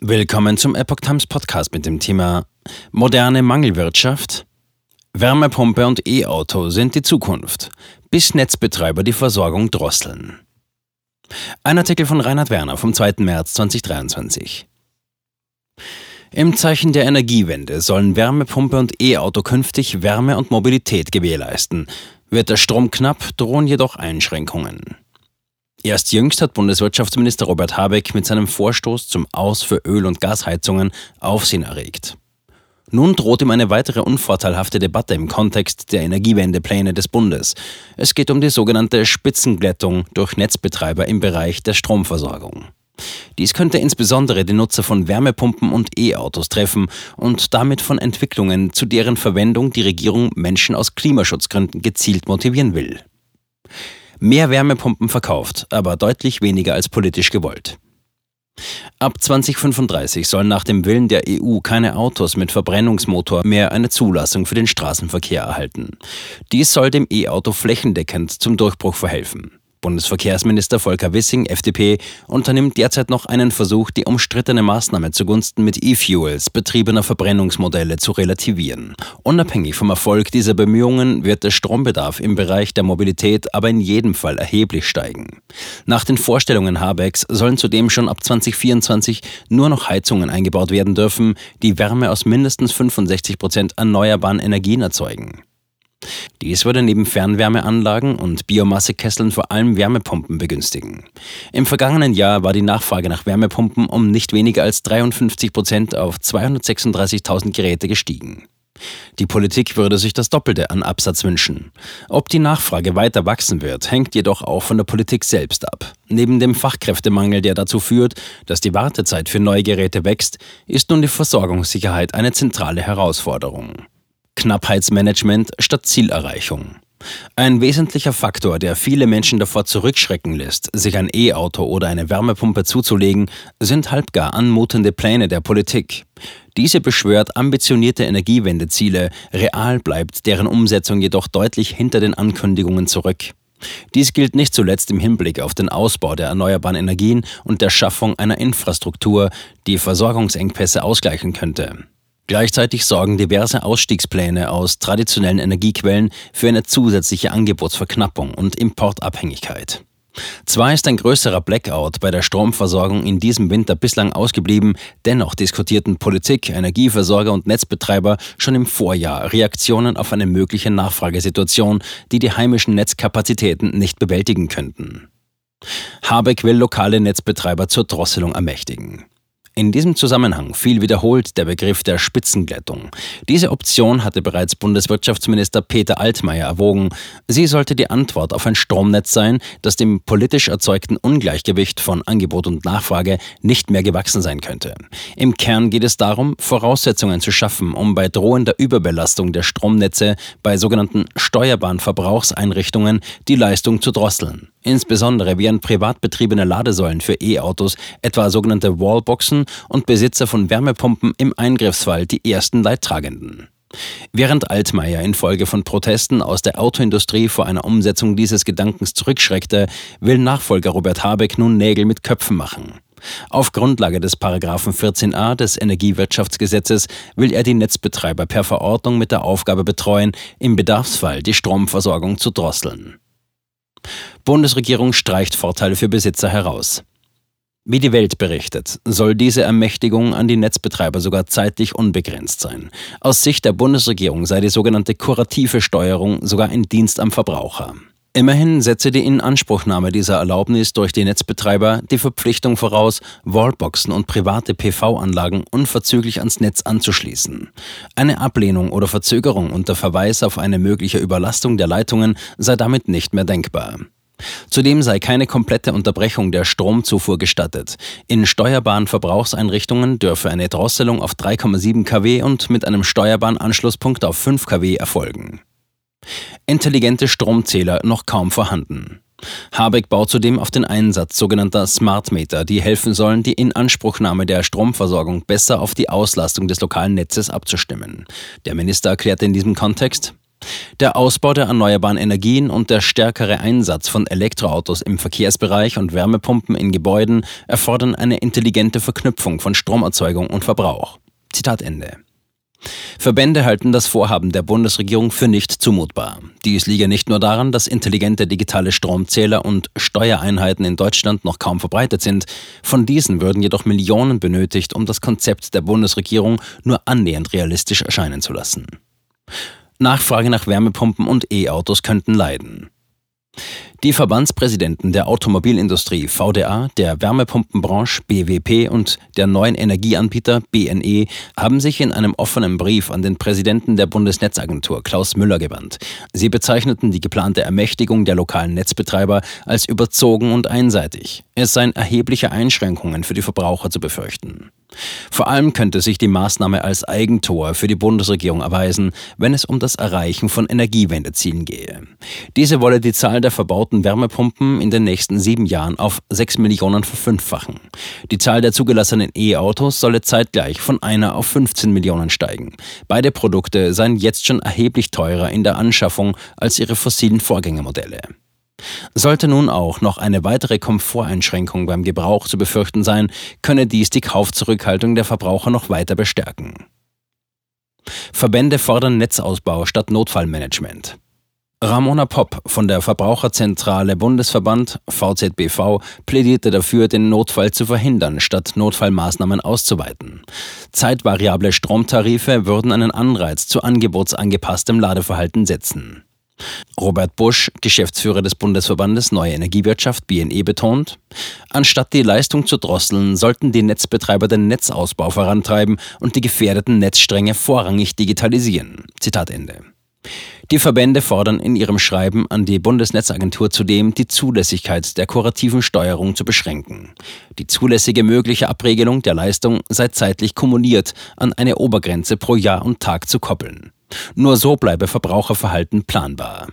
Willkommen zum Epoch Times Podcast mit dem Thema Moderne Mangelwirtschaft. Wärmepumpe und E-Auto sind die Zukunft, bis Netzbetreiber die Versorgung drosseln. Ein Artikel von Reinhard Werner vom 2. März 2023. Im Zeichen der Energiewende sollen Wärmepumpe und E-Auto künftig Wärme und Mobilität gewährleisten. Wird der Strom knapp, drohen jedoch Einschränkungen. Erst jüngst hat Bundeswirtschaftsminister Robert Habeck mit seinem Vorstoß zum Aus für Öl- und Gasheizungen Aufsehen erregt. Nun droht ihm eine weitere unvorteilhafte Debatte im Kontext der Energiewendepläne des Bundes. Es geht um die sogenannte Spitzenglättung durch Netzbetreiber im Bereich der Stromversorgung. Dies könnte insbesondere die Nutzer von Wärmepumpen und E-Autos treffen und damit von Entwicklungen, zu deren Verwendung die Regierung Menschen aus Klimaschutzgründen gezielt motivieren will mehr Wärmepumpen verkauft, aber deutlich weniger als politisch gewollt. Ab 2035 sollen nach dem Willen der EU keine Autos mit Verbrennungsmotor mehr eine Zulassung für den Straßenverkehr erhalten. Dies soll dem E-Auto flächendeckend zum Durchbruch verhelfen. Bundesverkehrsminister Volker Wissing, FDP, unternimmt derzeit noch einen Versuch, die umstrittene Maßnahme zugunsten mit E-Fuels betriebener Verbrennungsmodelle zu relativieren. Unabhängig vom Erfolg dieser Bemühungen wird der Strombedarf im Bereich der Mobilität aber in jedem Fall erheblich steigen. Nach den Vorstellungen Habecks sollen zudem schon ab 2024 nur noch Heizungen eingebaut werden dürfen, die Wärme aus mindestens 65 Prozent erneuerbaren Energien erzeugen. Dies würde neben Fernwärmeanlagen und Biomassekesseln vor allem Wärmepumpen begünstigen. Im vergangenen Jahr war die Nachfrage nach Wärmepumpen um nicht weniger als 53 Prozent auf 236.000 Geräte gestiegen. Die Politik würde sich das Doppelte an Absatz wünschen. Ob die Nachfrage weiter wachsen wird, hängt jedoch auch von der Politik selbst ab. Neben dem Fachkräftemangel, der dazu führt, dass die Wartezeit für neue Geräte wächst, ist nun die Versorgungssicherheit eine zentrale Herausforderung. Knappheitsmanagement statt Zielerreichung. Ein wesentlicher Faktor, der viele Menschen davor zurückschrecken lässt, sich ein E-Auto oder eine Wärmepumpe zuzulegen, sind halbgar anmutende Pläne der Politik. Diese beschwört ambitionierte Energiewendeziele, real bleibt deren Umsetzung jedoch deutlich hinter den Ankündigungen zurück. Dies gilt nicht zuletzt im Hinblick auf den Ausbau der erneuerbaren Energien und der Schaffung einer Infrastruktur, die Versorgungsengpässe ausgleichen könnte. Gleichzeitig sorgen diverse Ausstiegspläne aus traditionellen Energiequellen für eine zusätzliche Angebotsverknappung und Importabhängigkeit. Zwar ist ein größerer Blackout bei der Stromversorgung in diesem Winter bislang ausgeblieben, dennoch diskutierten Politik, Energieversorger und Netzbetreiber schon im Vorjahr Reaktionen auf eine mögliche Nachfragesituation, die die heimischen Netzkapazitäten nicht bewältigen könnten. Habeck will lokale Netzbetreiber zur Drosselung ermächtigen. In diesem Zusammenhang fiel wiederholt der Begriff der Spitzenglättung. Diese Option hatte bereits Bundeswirtschaftsminister Peter Altmaier erwogen. Sie sollte die Antwort auf ein Stromnetz sein, das dem politisch erzeugten Ungleichgewicht von Angebot und Nachfrage nicht mehr gewachsen sein könnte. Im Kern geht es darum, Voraussetzungen zu schaffen, um bei drohender Überbelastung der Stromnetze bei sogenannten steuerbaren Verbrauchseinrichtungen die Leistung zu drosseln. Insbesondere wären privat betriebene Ladesäulen für E-Autos, etwa sogenannte Wallboxen und Besitzer von Wärmepumpen im Eingriffsfall die ersten Leidtragenden. Während Altmaier infolge von Protesten aus der Autoindustrie vor einer Umsetzung dieses Gedankens zurückschreckte, will Nachfolger Robert Habeck nun Nägel mit Köpfen machen. Auf Grundlage des Paragraphen 14a des Energiewirtschaftsgesetzes will er die Netzbetreiber per Verordnung mit der Aufgabe betreuen, im Bedarfsfall die Stromversorgung zu drosseln. Bundesregierung streicht Vorteile für Besitzer heraus. Wie die Welt berichtet, soll diese Ermächtigung an die Netzbetreiber sogar zeitlich unbegrenzt sein. Aus Sicht der Bundesregierung sei die sogenannte kurative Steuerung sogar ein Dienst am Verbraucher. Immerhin setze die Inanspruchnahme dieser Erlaubnis durch die Netzbetreiber die Verpflichtung voraus, Wallboxen und private PV-Anlagen unverzüglich ans Netz anzuschließen. Eine Ablehnung oder Verzögerung unter Verweis auf eine mögliche Überlastung der Leitungen sei damit nicht mehr denkbar. Zudem sei keine komplette Unterbrechung der Stromzufuhr gestattet. In steuerbaren Verbrauchseinrichtungen dürfe eine Drosselung auf 3,7 kW und mit einem steuerbaren Anschlusspunkt auf 5 kW erfolgen. Intelligente Stromzähler noch kaum vorhanden. Habeck baut zudem auf den Einsatz sogenannter Smart Meter, die helfen sollen, die Inanspruchnahme der Stromversorgung besser auf die Auslastung des lokalen Netzes abzustimmen. Der Minister erklärte in diesem Kontext, Der Ausbau der erneuerbaren Energien und der stärkere Einsatz von Elektroautos im Verkehrsbereich und Wärmepumpen in Gebäuden erfordern eine intelligente Verknüpfung von Stromerzeugung und Verbrauch. Zitat Ende. Verbände halten das Vorhaben der Bundesregierung für nicht zumutbar. Dies liege nicht nur daran, dass intelligente digitale Stromzähler und Steuereinheiten in Deutschland noch kaum verbreitet sind, von diesen würden jedoch Millionen benötigt, um das Konzept der Bundesregierung nur annähernd realistisch erscheinen zu lassen. Nachfrage nach Wärmepumpen und E-Autos könnten leiden. Die Verbandspräsidenten der Automobilindustrie VDA, der Wärmepumpenbranche BWP und der neuen Energieanbieter BNE haben sich in einem offenen Brief an den Präsidenten der Bundesnetzagentur Klaus Müller gewandt. Sie bezeichneten die geplante Ermächtigung der lokalen Netzbetreiber als überzogen und einseitig. Es seien erhebliche Einschränkungen für die Verbraucher zu befürchten. Vor allem könnte sich die Maßnahme als Eigentor für die Bundesregierung erweisen, wenn es um das Erreichen von Energiewendezielen gehe. Diese wolle die Zahl der verbauten Wärmepumpen in den nächsten sieben Jahren auf sechs Millionen verfünffachen. Die Zahl der zugelassenen E-Autos solle zeitgleich von einer auf 15 Millionen steigen. Beide Produkte seien jetzt schon erheblich teurer in der Anschaffung als ihre fossilen Vorgängermodelle. Sollte nun auch noch eine weitere Komforteinschränkung beim Gebrauch zu befürchten sein, könne dies die Kaufzurückhaltung der Verbraucher noch weiter bestärken. Verbände fordern Netzausbau statt Notfallmanagement. Ramona Popp von der Verbraucherzentrale Bundesverband VZBV plädierte dafür, den Notfall zu verhindern, statt Notfallmaßnahmen auszuweiten. Zeitvariable Stromtarife würden einen Anreiz zu angebotsangepasstem Ladeverhalten setzen. Robert Busch, Geschäftsführer des Bundesverbandes Neue Energiewirtschaft BNE, betont, anstatt die Leistung zu drosseln, sollten die Netzbetreiber den Netzausbau vorantreiben und die gefährdeten Netzstränge vorrangig digitalisieren. Zitat Ende. Die Verbände fordern in ihrem Schreiben an die Bundesnetzagentur zudem, die Zulässigkeit der kurativen Steuerung zu beschränken. Die zulässige mögliche Abregelung der Leistung sei zeitlich kumuliert an eine Obergrenze pro Jahr und Tag zu koppeln. Nur so bleibe Verbraucherverhalten planbar.